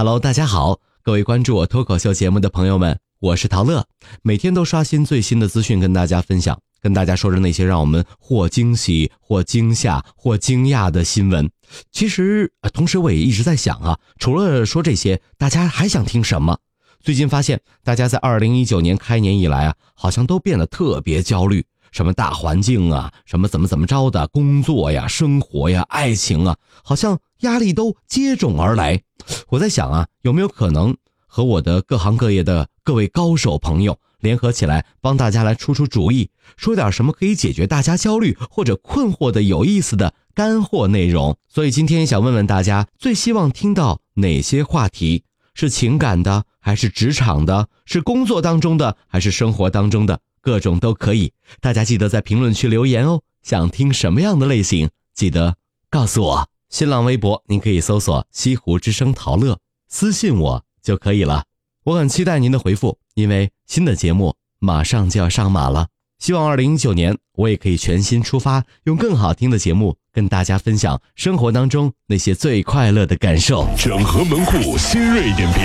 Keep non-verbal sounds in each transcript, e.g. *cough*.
Hello，大家好，各位关注我脱口秀节目的朋友们，我是陶乐，每天都刷新最新的资讯跟大家分享，跟大家说着那些让我们或惊喜、或惊吓、或惊讶的新闻。其实，同时我也一直在想啊，除了说这些，大家还想听什么？最近发现，大家在二零一九年开年以来啊，好像都变得特别焦虑，什么大环境啊，什么怎么怎么着的，工作呀、生活呀、爱情啊，好像压力都接踵而来。我在想啊，有没有可能和我的各行各业的各位高手朋友联合起来，帮大家来出出主意，说点什么可以解决大家焦虑或者困惑的有意思的干货内容？所以今天想问问大家，最希望听到哪些话题？是情感的，还是职场的？是工作当中的，还是生活当中的？各种都可以。大家记得在评论区留言哦。想听什么样的类型？记得告诉我。新浪微博，您可以搜索“西湖之声陶乐”，私信我就可以了。我很期待您的回复，因为新的节目马上就要上马了。希望二零一九年我也可以全新出发，用更好听的节目跟大家分享生活当中那些最快乐的感受。整合门户新锐点评，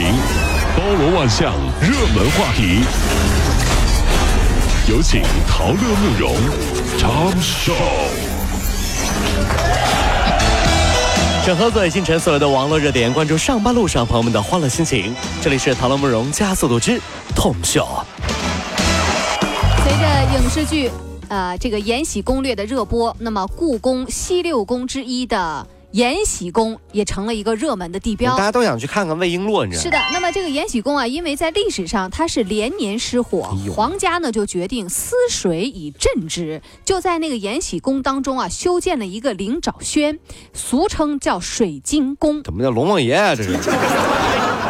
包罗万象，热门话题。有请陶乐慕容长寿。整合最新城所有的网络热点，关注上班路上朋友们的欢乐心情。这里是陶乐慕容加速度之痛秀。随着影视剧，呃，这个《延禧攻略》的热播，那么故宫西六宫之一的。延禧宫也成了一个热门的地标，大家都想去看看魏璎珞，你知道是的，那么这个延禧宫啊，因为在历史上它是连年失火，皇家呢就决定思水以镇之，就在那个延禧宫当中啊，修建了一个灵沼轩，俗称叫水晶宫。怎么叫龙王爷啊？这是。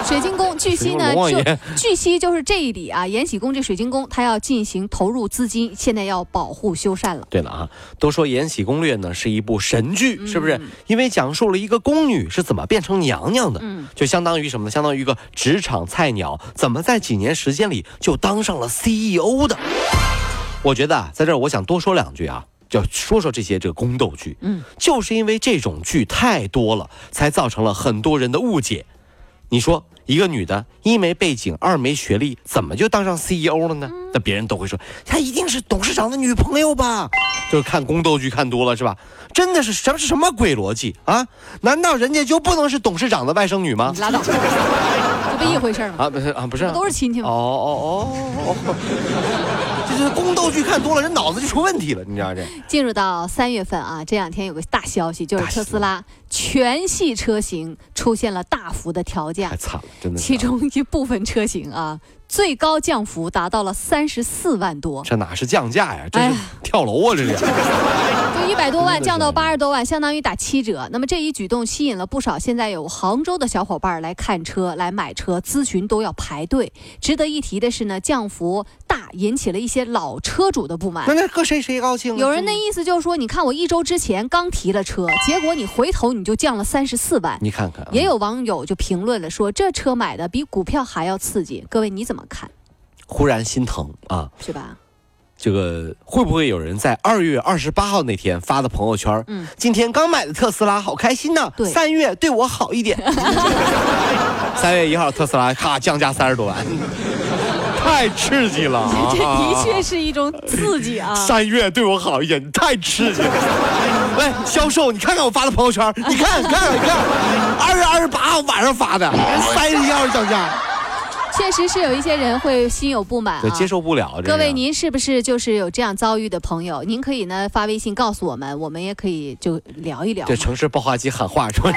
水晶宫，据悉呢，就据悉就是这一里啊，延禧宫这水晶宫，它要进行投入资金，现在要保护修缮了。对了啊，都说《延禧攻略》呢是一部神剧，是不是？因为讲述了一个宫女是怎么变成娘娘的，嗯，就相当于什么呢？相当于一个职场菜鸟，怎么在几年时间里就当上了 CEO 的？我觉得啊，在这儿我想多说两句啊，就说说这些这个宫斗剧，嗯，就是因为这种剧太多了，才造成了很多人的误解。你说一个女的，一没背景，二没学历，怎么就当上 CEO 了呢？那别人都会说，她一定是董事长的女朋友吧？就是看宫斗剧看多了是吧？真的是什么是什么鬼逻辑啊？难道人家就不能是董事长的外甥女吗？拉倒，这不一回事吗？啊，不是啊，不是，都是亲戚吗？哦哦哦。这宫斗剧看多了，人脑子就出问题了。你知道这？进入到三月份啊，这两天有个大消息，就是特斯拉全系车型出现了大幅的调价，太惨了，真的。其中一部分车型啊。最高降幅达到了三十四万多，这哪是降价呀？这是跳楼啊！这是，就一百多万降到八十多万，相当于打七折。那么这一举动吸引了不少现在有杭州的小伙伴来看车、来买车，咨询都要排队。值得一提的是呢，降幅大引起了一些老车主的不满。那那搁谁谁高兴？有人的意思就是说，你看我一周之前刚提了车，结果你回头你就降了三十四万。你看看，也有网友就评论了说，这车买的比股票还要刺激。各位你怎么？看？忽然心疼啊，是吧？这个会不会有人在二月二十八号那天发的朋友圈？嗯，今天刚买的特斯拉，好开心呐！对，三月对我好一点。*laughs* 三月一号特斯拉咔降价三十多万，太刺激了！*laughs* 这的确是一种刺激啊！三月对我好一点，你太刺激了！来，销售，你看看我发的朋友圈，你看，看，你看，二月二十八号晚上发的，三月一号降价。确实是有一些人会心有不满，接受不了。各位，您是不是就是有这样遭遇的朋友？您可以呢发微信告诉我们，我们也可以就聊一聊。对，城市爆话机喊话，说 *laughs* 我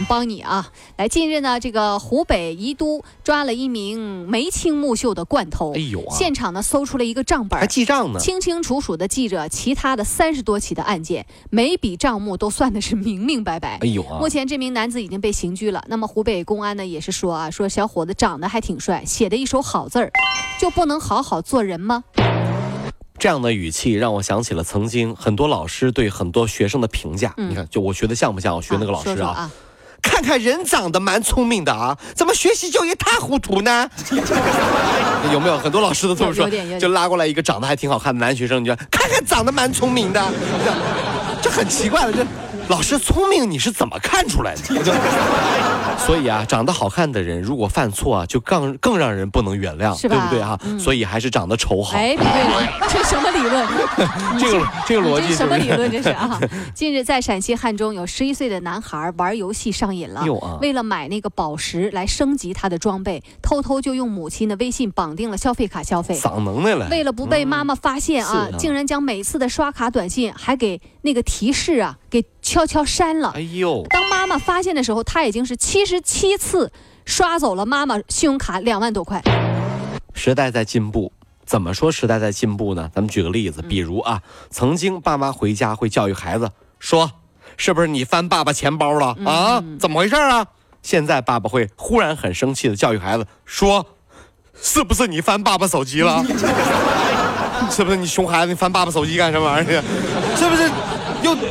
们帮你啊。来，近日呢，这个湖北宜都抓了一名眉清目秀的惯偷，哎呦，现场呢搜出了一个账本，还记账呢，清清楚楚的记着其他的三十多起的案件，每笔账目都算的是明明白白。哎呦啊！目前这名男子已经被刑拘了。那么湖北公安呢也是说啊，说小伙子长得还挺帅。写的一手好字儿，就不能好好做人吗？这样的语气让我想起了曾经很多老师对很多学生的评价。你看，就我学的像不像？我学那个老师啊，看看人长得蛮聪明的啊，怎么学习就一塌糊涂呢？*laughs* 有没有很多老师都这么说？就拉过来一个长得还挺好看的男学生，你就看看长得蛮聪明的，*laughs* 就很奇怪了。这老师聪明你是怎么看出来的？*laughs* *laughs* 所以啊，长得好看的人如果犯错啊，就更更让人不能原谅，对不对啊？所以还是长得丑好。哎，不对，这 *laughs* 什么理论？*laughs* 这个这个逻辑什么理论？这是啊。近日在陕西汉中，有十一岁的男孩玩游戏上瘾了，为了买那个宝石来升级他的装备，偷偷就用母亲的微信绑定了消费卡消费。嗓能耐了。为了不被妈妈发现啊，竟然将每次的刷卡短信还给那个提示啊给悄悄删了。哎呦！当妈妈发现的时候，他已经是七十七次刷走了妈妈信用卡两万多块。时代在进步，怎么说时代在进步呢？咱们举个例子，比如啊，曾经爸妈回家会教育孩子说：“是不是你翻爸爸钱包了啊？怎么回事啊？”现在爸爸会忽然很生气的教育孩子说：“是不是你翻爸爸手机了？*laughs* 是不是你熊孩子，你翻爸爸手机干什么玩意儿？是不是又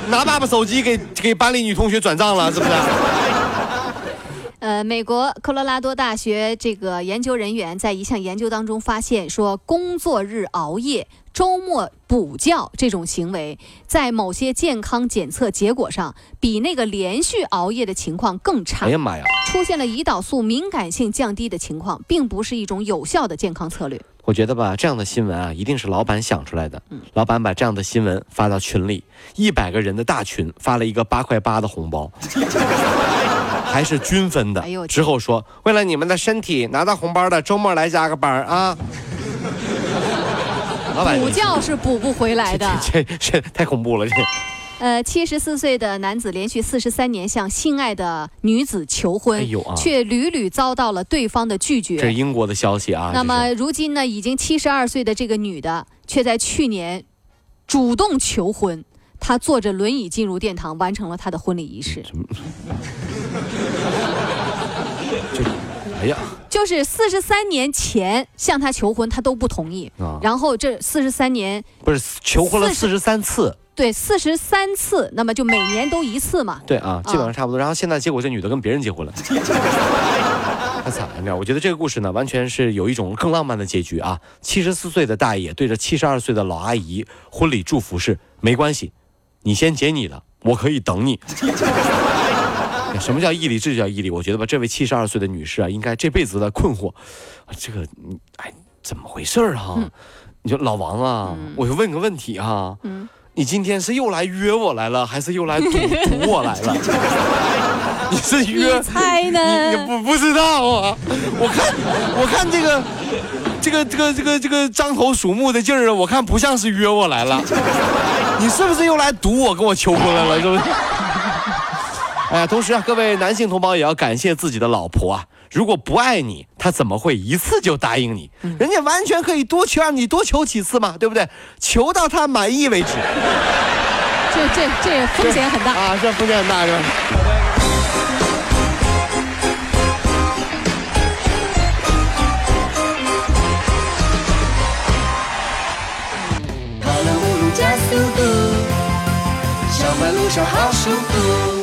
拿爸爸手机给给班里女同学转账了？是不是？”呃，美国科罗拉多大学这个研究人员在一项研究当中发现，说工作日熬夜、周末补觉这种行为，在某些健康检测结果上，比那个连续熬夜的情况更差。哎呀妈呀！出现了胰岛素敏感性降低的情况，并不是一种有效的健康策略。我觉得吧，这样的新闻啊，一定是老板想出来的。老板把这样的新闻发到群里，一百个人的大群，发了一个八块八的红包。*laughs* 还是均分的。之后说，为了你们的身体，拿到红包的周末来加个班啊！*laughs* 老板，补觉是补不回来的。这这太恐怖了！这。呃，七十四岁的男子连续四十三年向心爱的女子求婚，却屡屡遭到了对方的拒绝。这是英国的消息啊。那么如今呢，已经七十二岁的这个女的，却在去年主动求婚。他坐着轮椅进入殿堂，完成了他的婚礼仪式。*laughs* 就，哎呀，就是四十三年前向他求婚，他都不同意。啊，然后这四十三年不是求婚了四十三次？对，四十三次，那么就每年都一次嘛。对啊，基本上差不多。然后现在结果这女的跟别人结婚了，*laughs* 太惨了。你知道，我觉得这个故事呢，完全是有一种更浪漫的结局啊。七十四岁的大爷对着七十二岁的老阿姨婚礼祝福是没关系。你先解你的，我可以等你。什么叫毅力？这就叫毅力。我觉得吧，这位七十二岁的女士啊，应该这辈子的困惑，这个，哎，怎么回事儿啊？你说老王啊，我就问个问题哈，你今天是又来约我来了，还是又来堵堵我来了？*laughs* 你是约？猜呢？你不不知道啊？我看，我看这个。这个这个这个这个张头鼠目的劲儿啊，我看不像是约我来了，你是不是又来堵我跟我求婚来了？是不是？*laughs* 哎呀，同时啊，各位男性同胞也要感谢自己的老婆啊，如果不爱你，他怎么会一次就答应你？人家完全可以多求让你多求几次嘛，对不对？求到他满意为止。*laughs* 这这这风险很大啊，这风险很大是吧？加速度，上班路上好舒服。